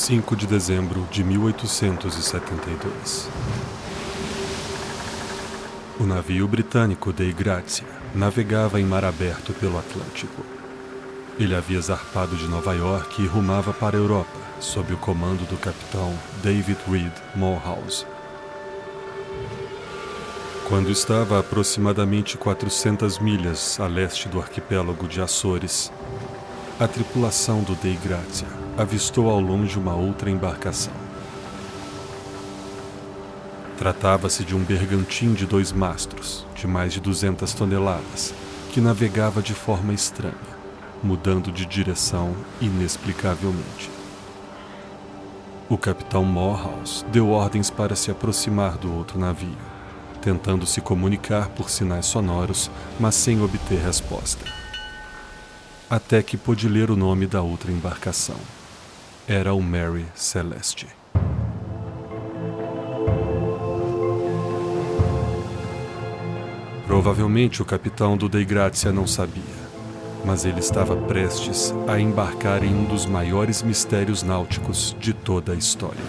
5 de dezembro de 1872. O navio britânico Dei Grazia navegava em mar aberto pelo Atlântico. Ele havia zarpado de Nova York e rumava para a Europa, sob o comando do capitão David Reed Morehouse. Quando estava a aproximadamente 400 milhas a leste do arquipélago de Açores, a tripulação do Dei Grazia avistou ao longe uma outra embarcação. Tratava-se de um bergantim de dois mastros, de mais de 200 toneladas, que navegava de forma estranha, mudando de direção inexplicavelmente. O capitão Morehouse deu ordens para se aproximar do outro navio, tentando se comunicar por sinais sonoros, mas sem obter resposta. Até que pôde ler o nome da outra embarcação era o Mary Celeste. Provavelmente o capitão do Dei Grazia não sabia, mas ele estava prestes a embarcar em um dos maiores mistérios náuticos de toda a história.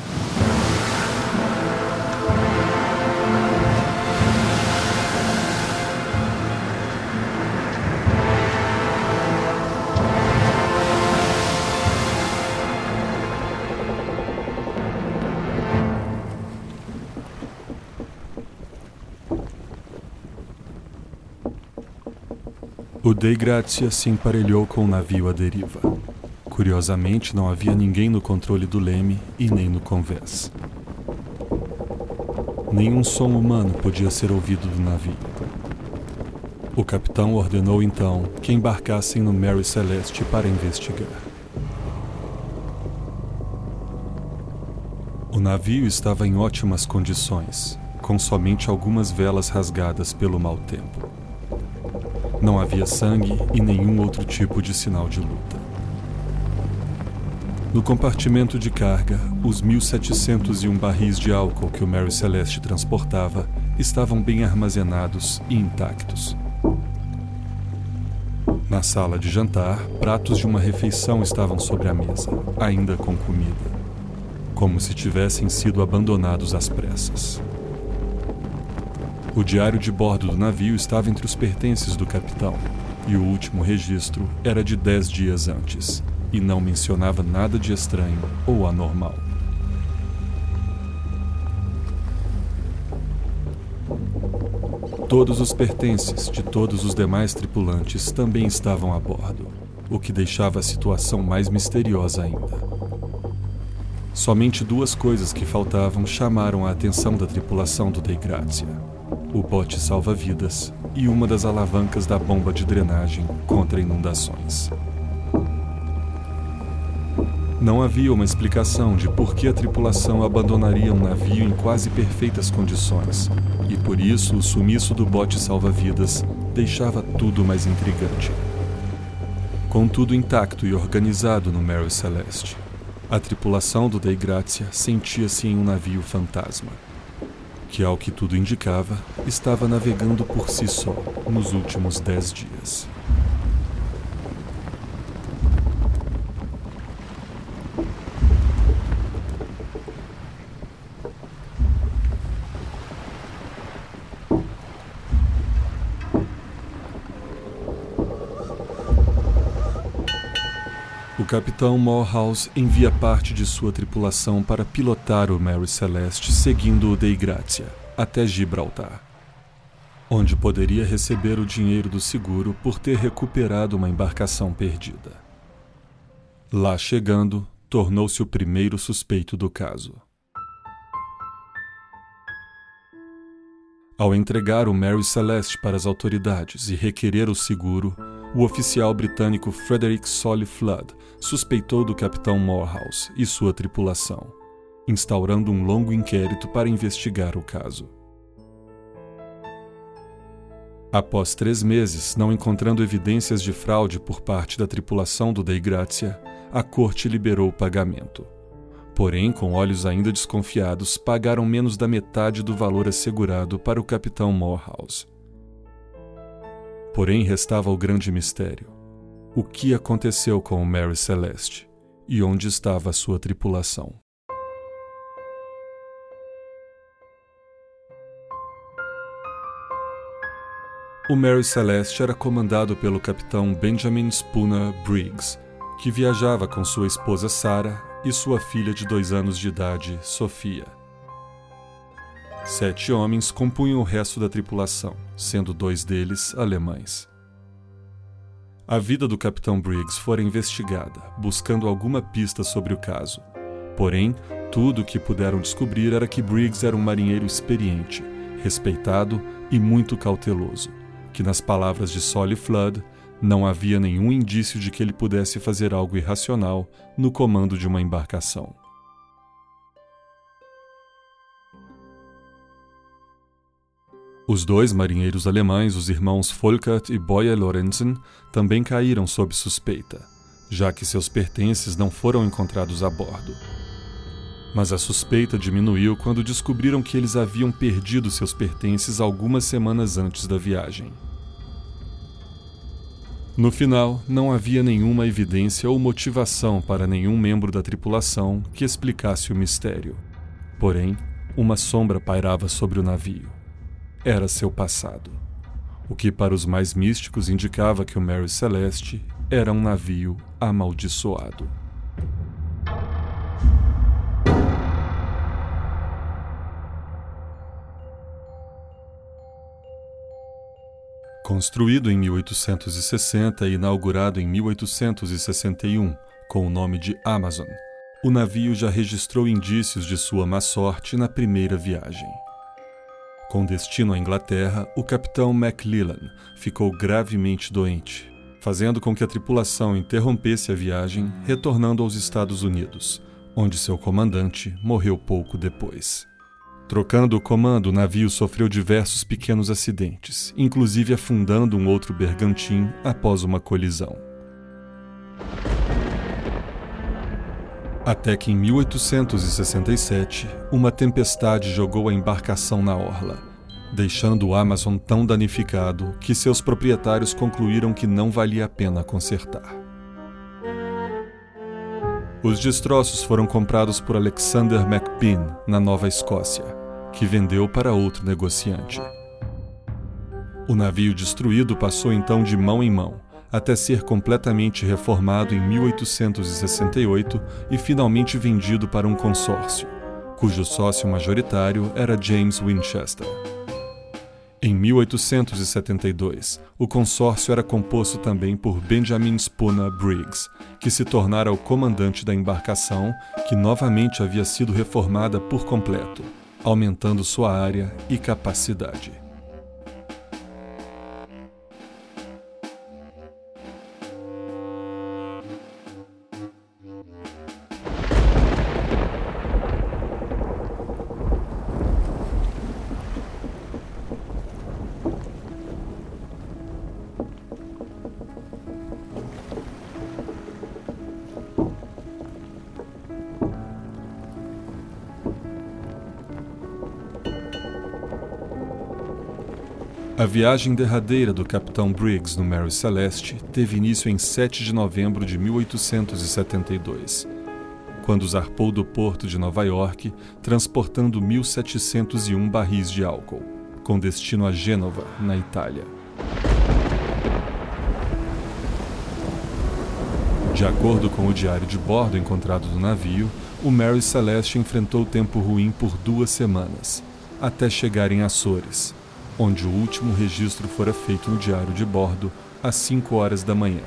O Dei Grazia se emparelhou com o navio à deriva. Curiosamente, não havia ninguém no controle do leme e nem no convés. Nenhum som humano podia ser ouvido do navio. O capitão ordenou então que embarcassem no Mary Celeste para investigar. O navio estava em ótimas condições, com somente algumas velas rasgadas pelo mau tempo. Não havia sangue e nenhum outro tipo de sinal de luta. No compartimento de carga, os 1.701 barris de álcool que o Mary Celeste transportava estavam bem armazenados e intactos. Na sala de jantar, pratos de uma refeição estavam sobre a mesa, ainda com comida, como se tivessem sido abandonados às pressas. O diário de bordo do navio estava entre os pertences do capitão, e o último registro era de dez dias antes, e não mencionava nada de estranho ou anormal. Todos os pertences de todos os demais tripulantes também estavam a bordo, o que deixava a situação mais misteriosa ainda. Somente duas coisas que faltavam chamaram a atenção da tripulação do Dei Grazia o bote salva-vidas e uma das alavancas da bomba de drenagem contra inundações. Não havia uma explicação de por que a tripulação abandonaria um navio em quase perfeitas condições, e por isso o sumiço do bote salva-vidas deixava tudo mais intrigante. Com tudo intacto e organizado no Mary Celeste, a tripulação do Dei Grazia sentia-se em um navio fantasma que, ao que tudo indicava, estava navegando por si só nos últimos dez dias. Capitão Morehouse envia parte de sua tripulação para pilotar o Mary Celeste seguindo o Dei Grazia até Gibraltar, onde poderia receber o dinheiro do seguro por ter recuperado uma embarcação perdida. Lá chegando, tornou-se o primeiro suspeito do caso. Ao entregar o Mary Celeste para as autoridades e requerer o seguro, o oficial britânico Frederick Solly Flood suspeitou do capitão Morehouse e sua tripulação, instaurando um longo inquérito para investigar o caso. Após três meses, não encontrando evidências de fraude por parte da tripulação do Dei Grazia, a corte liberou o pagamento. Porém, com olhos ainda desconfiados, pagaram menos da metade do valor assegurado para o capitão Morehouse. Porém, restava o grande mistério: o que aconteceu com o Mary Celeste e onde estava a sua tripulação. O Mary Celeste era comandado pelo capitão Benjamin Spooner Briggs, que viajava com sua esposa Sarah e sua filha de dois anos de idade, Sofia. Sete homens compunham o resto da tripulação, sendo dois deles alemães. A vida do capitão Briggs fora investigada, buscando alguma pista sobre o caso. Porém, tudo o que puderam descobrir era que Briggs era um marinheiro experiente, respeitado e muito cauteloso que, nas palavras de Solly Flood, não havia nenhum indício de que ele pudesse fazer algo irracional no comando de uma embarcação. Os dois marinheiros alemães, os irmãos Volkert e Boyer Lorenzen, também caíram sob suspeita, já que seus pertences não foram encontrados a bordo. Mas a suspeita diminuiu quando descobriram que eles haviam perdido seus pertences algumas semanas antes da viagem. No final, não havia nenhuma evidência ou motivação para nenhum membro da tripulação que explicasse o mistério. Porém, uma sombra pairava sobre o navio. Era seu passado. O que para os mais místicos indicava que o Mary Celeste era um navio amaldiçoado. Construído em 1860 e inaugurado em 1861 com o nome de Amazon, o navio já registrou indícios de sua má sorte na primeira viagem. Com destino à Inglaterra, o capitão McLellan ficou gravemente doente, fazendo com que a tripulação interrompesse a viagem, retornando aos Estados Unidos, onde seu comandante morreu pouco depois. Trocando o comando, o navio sofreu diversos pequenos acidentes, inclusive afundando um outro bergantim após uma colisão. Até que em 1867, uma tempestade jogou a embarcação na orla, deixando o Amazon tão danificado que seus proprietários concluíram que não valia a pena consertar. Os destroços foram comprados por Alexander McBean, na Nova Escócia, que vendeu para outro negociante. O navio destruído passou então de mão em mão, até ser completamente reformado em 1868 e finalmente vendido para um consórcio, cujo sócio majoritário era James Winchester. Em 1872, o consórcio era composto também por Benjamin Spooner Briggs, que se tornara o comandante da embarcação, que novamente havia sido reformada por completo aumentando sua área e capacidade. A viagem derradeira do Capitão Briggs no Mary Celeste teve início em 7 de novembro de 1872, quando zarpou do porto de Nova York, transportando 1.701 barris de álcool, com destino a Gênova, na Itália. De acordo com o diário de bordo encontrado no navio, o Mary Celeste enfrentou tempo ruim por duas semanas, até chegar em Açores, onde o último registro fora feito no diário de bordo às 5 horas da manhã,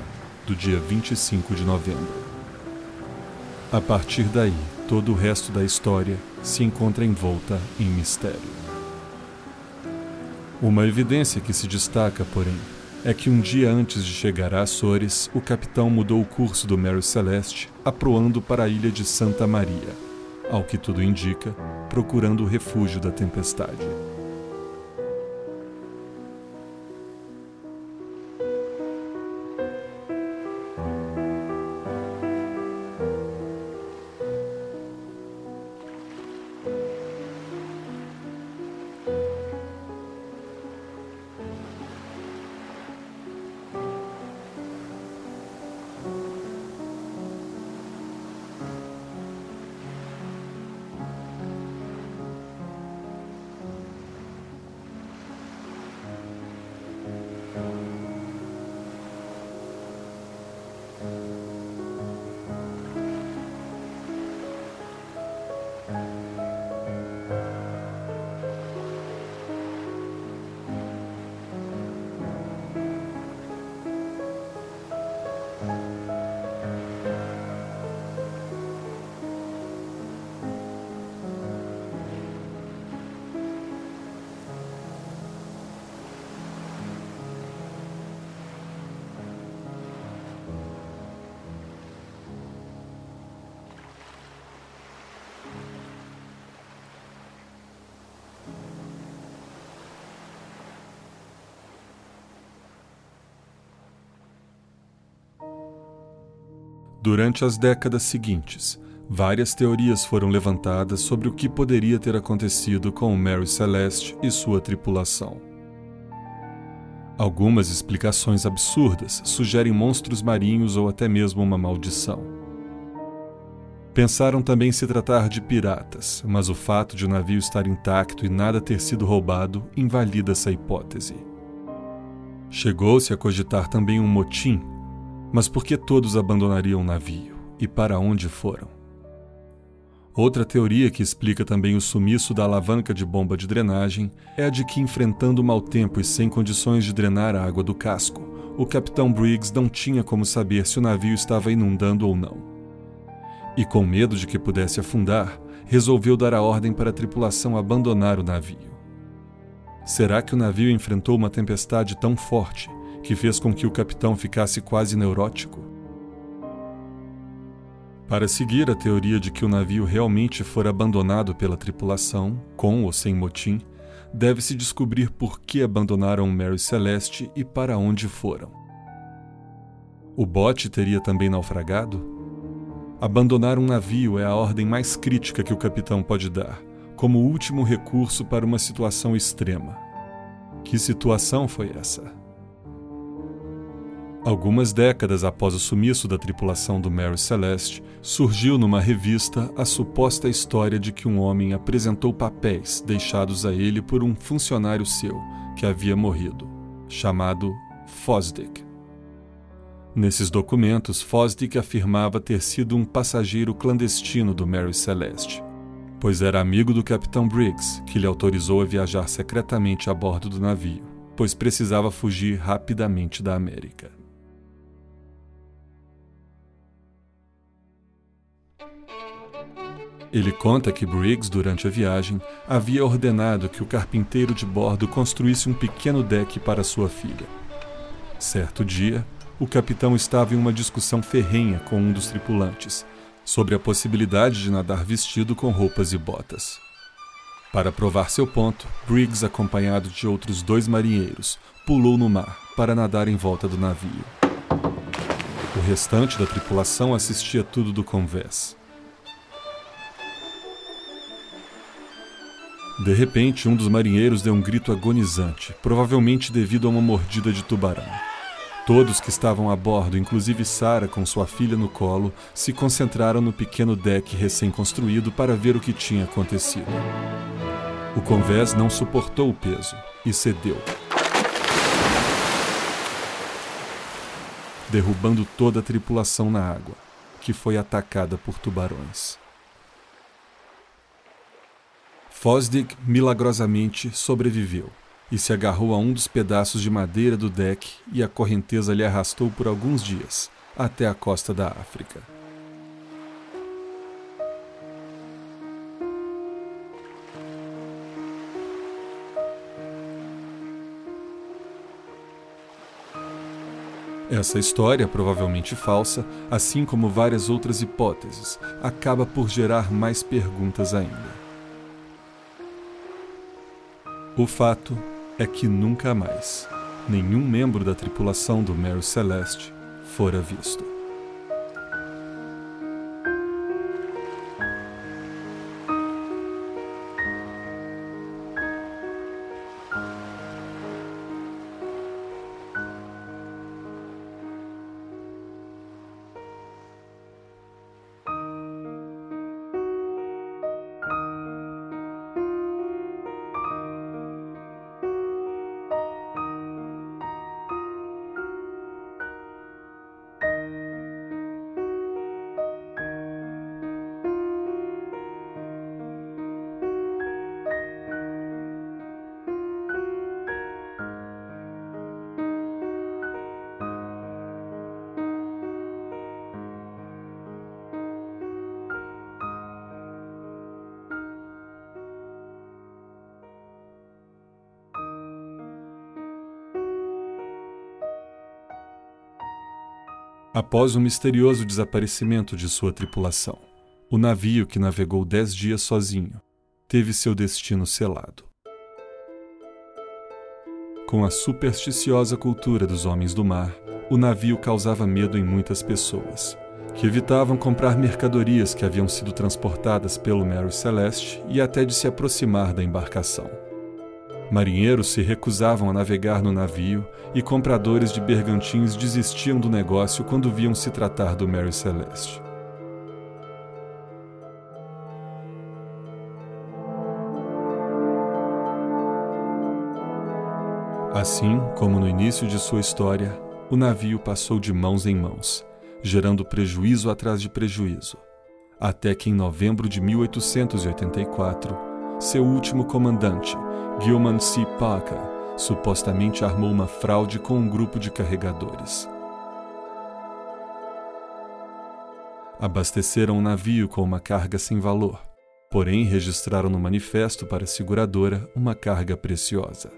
do dia 25 de novembro. A partir daí, todo o resto da história se encontra envolta em mistério. Uma evidência que se destaca, porém, é que um dia antes de chegar a Açores, o capitão mudou o curso do Mary Celeste, aproando para a ilha de Santa Maria, ao que tudo indica, procurando o refúgio da tempestade. Durante as décadas seguintes, várias teorias foram levantadas sobre o que poderia ter acontecido com o Mary Celeste e sua tripulação. Algumas explicações absurdas sugerem monstros marinhos ou até mesmo uma maldição. Pensaram também se tratar de piratas, mas o fato de o navio estar intacto e nada ter sido roubado invalida essa hipótese. Chegou-se a cogitar também um motim, mas por que todos abandonariam o navio e para onde foram? Outra teoria que explica também o sumiço da alavanca de bomba de drenagem é a de que, enfrentando o mau tempo e sem condições de drenar a água do casco, o capitão Briggs não tinha como saber se o navio estava inundando ou não. E com medo de que pudesse afundar, resolveu dar a ordem para a tripulação abandonar o navio. Será que o navio enfrentou uma tempestade tão forte que fez com que o capitão ficasse quase neurótico? Para seguir a teoria de que o navio realmente for abandonado pela tripulação, com ou sem motim, deve-se descobrir por que abandonaram Mary Celeste e para onde foram. O bote teria também naufragado? Abandonar um navio é a ordem mais crítica que o capitão pode dar como último recurso para uma situação extrema. Que situação foi essa? Algumas décadas após o sumiço da tripulação do Mary Celeste, surgiu numa revista a suposta história de que um homem apresentou papéis deixados a ele por um funcionário seu que havia morrido, chamado Fosdick. Nesses documentos, Fosdick afirmava ter sido um passageiro clandestino do Mary Celeste pois era amigo do capitão Briggs, que lhe autorizou a viajar secretamente a bordo do navio, pois precisava fugir rapidamente da América. Ele conta que Briggs, durante a viagem, havia ordenado que o carpinteiro de bordo construísse um pequeno deck para sua filha. Certo dia, o capitão estava em uma discussão ferrenha com um dos tripulantes sobre a possibilidade de nadar vestido com roupas e botas. Para provar seu ponto, Briggs, acompanhado de outros dois marinheiros, pulou no mar para nadar em volta do navio. O restante da tripulação assistia tudo do convés. De repente, um dos marinheiros deu um grito agonizante, provavelmente devido a uma mordida de tubarão. Todos que estavam a bordo, inclusive Sara com sua filha no colo, se concentraram no pequeno deck recém-construído para ver o que tinha acontecido. O convés não suportou o peso e cedeu, derrubando toda a tripulação na água, que foi atacada por tubarões. Fosdick milagrosamente sobreviveu e se agarrou a um dos pedaços de madeira do deck e a correnteza lhe arrastou por alguns dias até a costa da África. Essa história, provavelmente falsa, assim como várias outras hipóteses, acaba por gerar mais perguntas ainda. O fato é que nunca mais nenhum membro da tripulação do Mary Celeste fora visto. Após o misterioso desaparecimento de sua tripulação. O navio, que navegou dez dias sozinho, teve seu destino selado. Com a supersticiosa cultura dos homens do mar, o navio causava medo em muitas pessoas, que evitavam comprar mercadorias que haviam sido transportadas pelo Mary Celeste e até de se aproximar da embarcação. Marinheiros se recusavam a navegar no navio e compradores de bergantins desistiam do negócio quando viam se tratar do Mary Celeste. Assim como no início de sua história, o navio passou de mãos em mãos, gerando prejuízo atrás de prejuízo, até que em novembro de 1884, seu último comandante, Gilman C. Parker, supostamente armou uma fraude com um grupo de carregadores. Abasteceram o navio com uma carga sem valor, porém registraram no manifesto para a seguradora uma carga preciosa.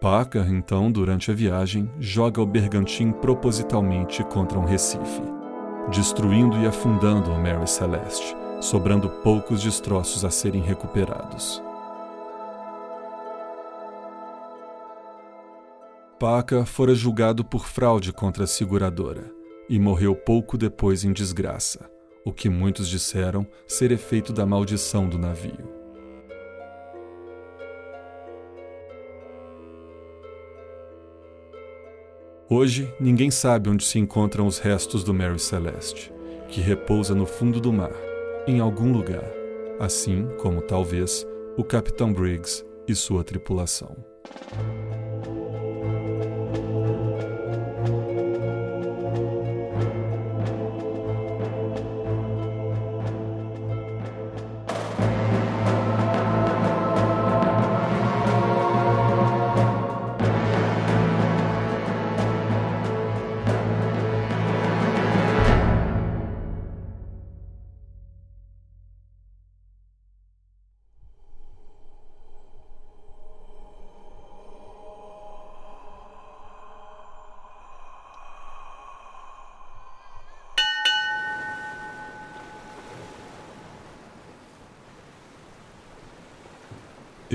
Parker, então, durante a viagem, joga o bergantim propositalmente contra um recife, destruindo e afundando o Mary Celeste, sobrando poucos destroços a serem recuperados. Parker fora julgado por fraude contra a seguradora e morreu pouco depois em desgraça, o que muitos disseram ser efeito da maldição do navio. Hoje, ninguém sabe onde se encontram os restos do Mary Celeste, que repousa no fundo do mar, em algum lugar, assim como talvez o Capitão Briggs e sua tripulação.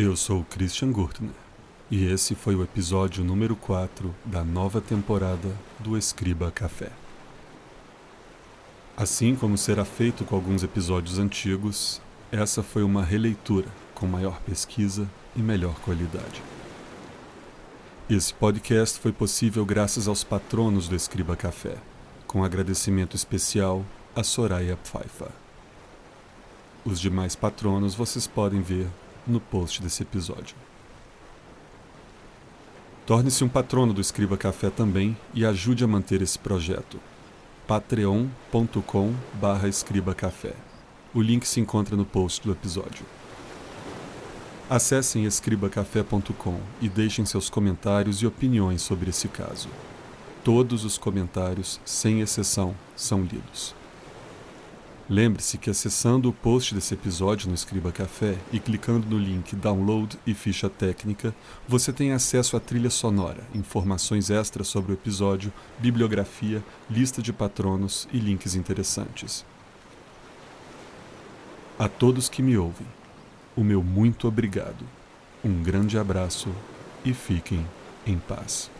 Eu sou Christian Gurtner e esse foi o episódio número 4 da nova temporada do Escriba Café. Assim como será feito com alguns episódios antigos, essa foi uma releitura com maior pesquisa e melhor qualidade. Esse podcast foi possível graças aos patronos do Escriba Café, com agradecimento especial a Soraya Pfeiffer. Os demais patronos vocês podem ver no post desse episódio. Torne-se um patrono do Escriba Café também e ajude a manter esse projeto. patreon.com barra escribacafé. O link se encontra no post do episódio. Acessem escribacafé.com e deixem seus comentários e opiniões sobre esse caso. Todos os comentários, sem exceção, são lidos. Lembre-se que acessando o post desse episódio no Escriba Café e clicando no link Download e Ficha Técnica, você tem acesso à trilha sonora, informações extras sobre o episódio, bibliografia, lista de patronos e links interessantes. A todos que me ouvem, o meu muito obrigado. Um grande abraço e fiquem em paz.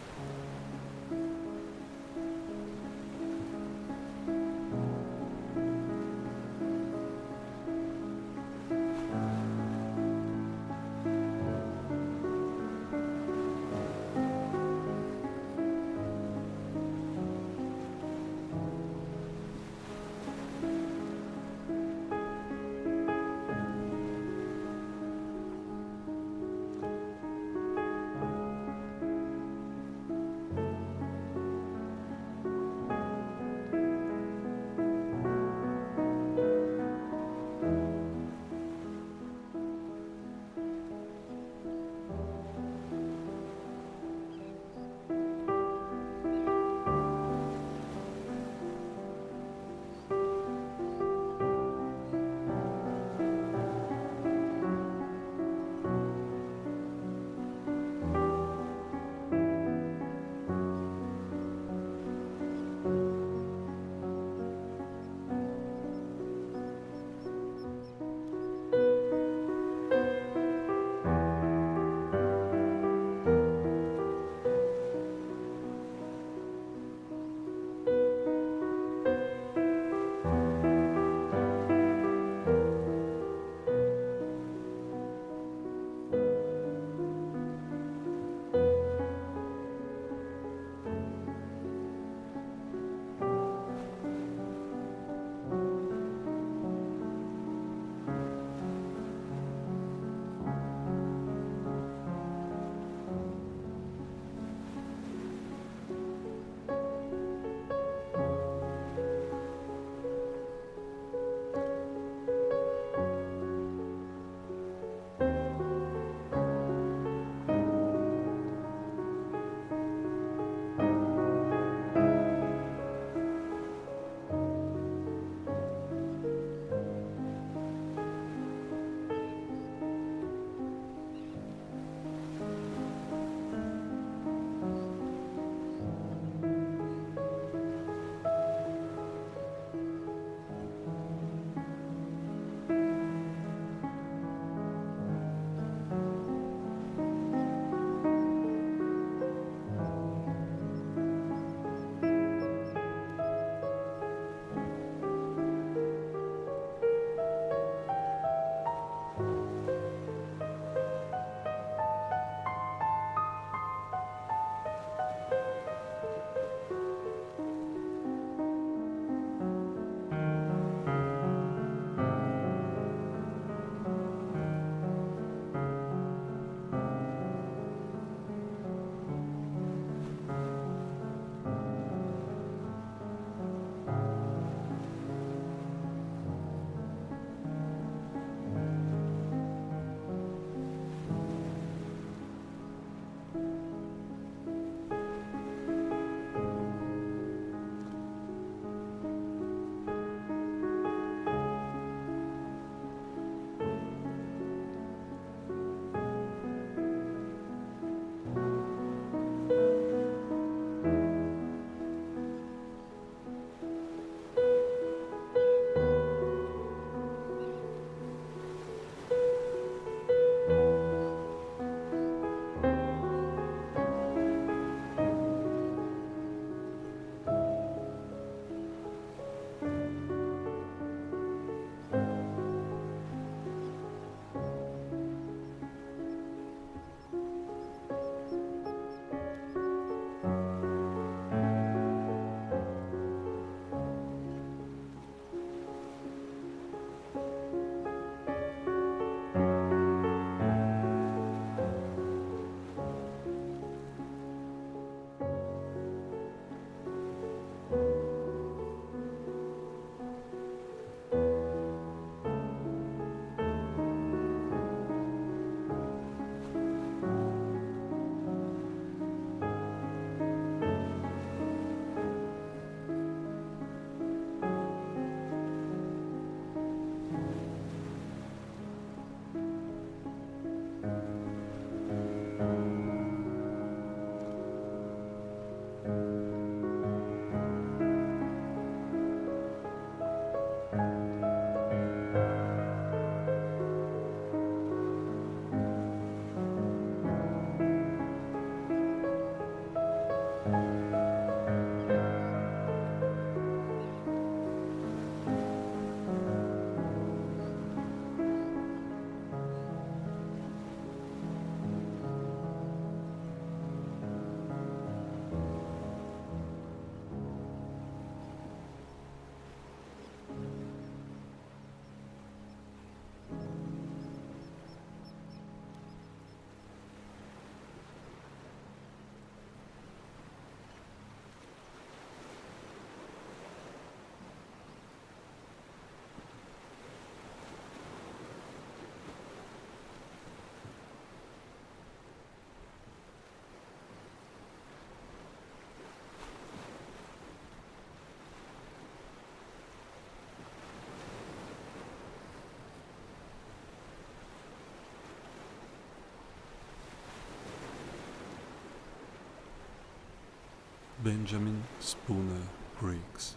Benjamin Spooner Briggs,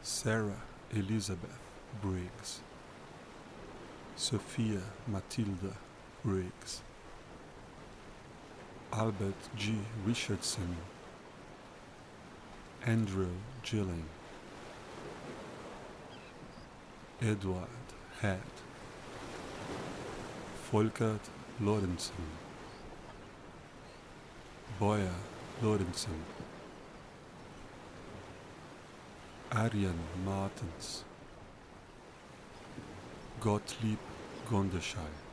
Sarah Elizabeth Briggs, Sophia Matilda Briggs, Albert G. Richardson, Andrew Gilling, Edward Head, Volkert Lorenzen, Boyer Lorenzen, Arjen Martens, Gottlieb Gondeschall.